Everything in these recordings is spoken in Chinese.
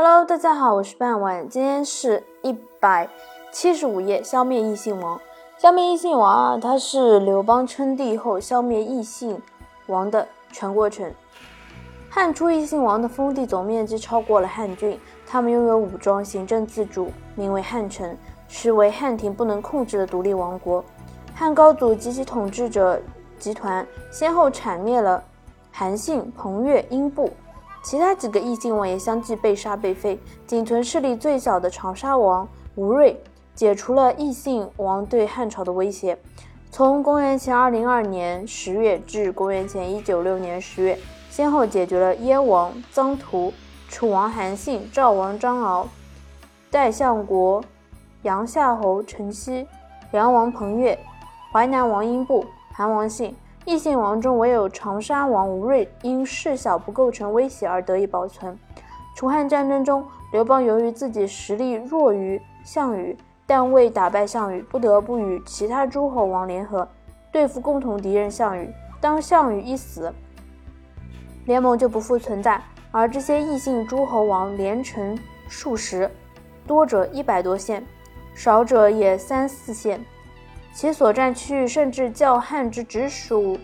Hello，大家好，我是半晚，今天是一百七十五页，消灭异姓王。消灭异姓王啊，它是刘邦称帝后消灭异姓王的全过程。汉初异姓王的封地总面积超过了汉郡，他们拥有武装，行政自主，名为汉臣，是为汉庭不能控制的独立王国。汉高祖及其统治者集团先后铲灭了韩信、彭越、英布。其他几个异姓王也相继被杀被废，仅存势力最小的长沙王吴瑞解除了异姓王对汉朝的威胁。从公元前二零二年十月至公元前一九六年十月，先后解决了燕王臧荼、楚王韩信、赵王张敖、代相国杨夏侯陈豨、梁王彭越、淮南王英布、韩王信。异姓王中，唯有长沙王吴瑞因事小不构成威胁而得以保存。楚汉战争中，刘邦由于自己实力弱于项羽，但为打败项羽，不得不与其他诸侯王联合对付共同敌人项羽。当项羽一死，联盟就不复存在，而这些异姓诸侯王连成数十，多者一百多县，少者也三四县。其所占区域甚至较汉之直属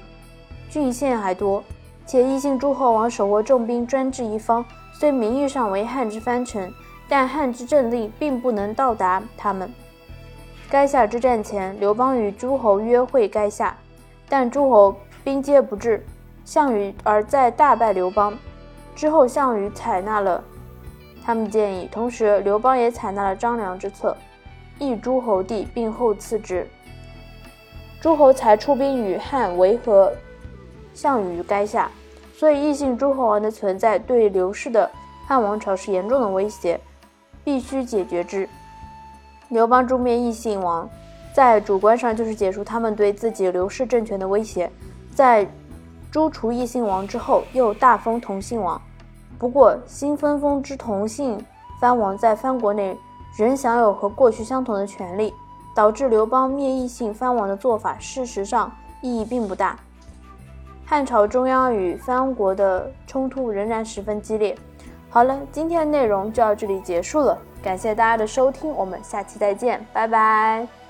郡县还多，且异姓诸侯王手握重兵，专制一方。虽名义上为汉之藩臣，但汉之政令并不能到达他们。垓下之战前，刘邦与诸侯约会垓下，但诸侯兵皆不至，项羽而在大败刘邦之后，项羽采纳了他们建议，同时刘邦也采纳了张良之策，邑诸侯地，并后赐之。诸侯才出兵与汉维和项羽于垓下，所以异姓诸侯王的存在对刘氏的汉王朝是严重的威胁，必须解决之。刘邦诛灭异姓王，在主观上就是解除他们对自己刘氏政权的威胁。在诛除异姓王之后，又大封同姓王。不过，新分封之同姓藩王在藩国内仍享有和过去相同的权利。导致刘邦灭异姓藩王的做法，事实上意义并不大。汉朝中央与藩国的冲突仍然十分激烈。好了，今天的内容就到这里结束了，感谢大家的收听，我们下期再见，拜拜。